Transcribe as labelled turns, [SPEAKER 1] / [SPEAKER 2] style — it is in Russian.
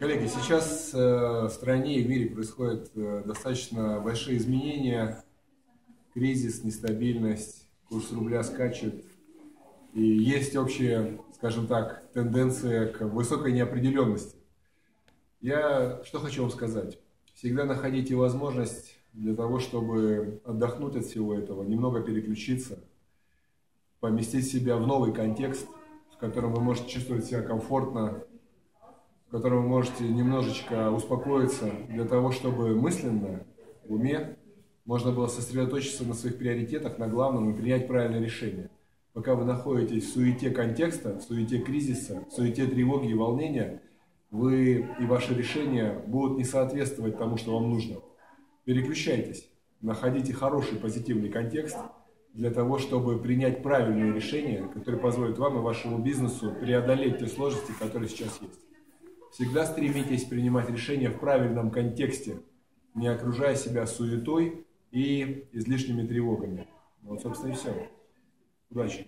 [SPEAKER 1] Коллеги, сейчас э, в стране и в мире происходят э, достаточно большие изменения. Кризис, нестабильность, курс рубля скачет. И есть общая, скажем так, тенденция к высокой неопределенности. Я что хочу вам сказать. Всегда находите возможность для того, чтобы отдохнуть от всего этого, немного переключиться, поместить себя в новый контекст, в котором вы можете чувствовать себя комфортно, в вы можете немножечко успокоиться для того, чтобы мысленно, в уме, можно было сосредоточиться на своих приоритетах, на главном и принять правильное решение. Пока вы находитесь в суете контекста, в суете кризиса, в суете тревоги и волнения, вы и ваши решения будут не соответствовать тому, что вам нужно. Переключайтесь, находите хороший позитивный контекст для того, чтобы принять правильные решения, которые позволят вам и вашему бизнесу преодолеть те сложности, которые сейчас есть. Всегда стремитесь принимать решения в правильном контексте, не окружая себя суетой и излишними тревогами. Вот, собственно, и все. Удачи!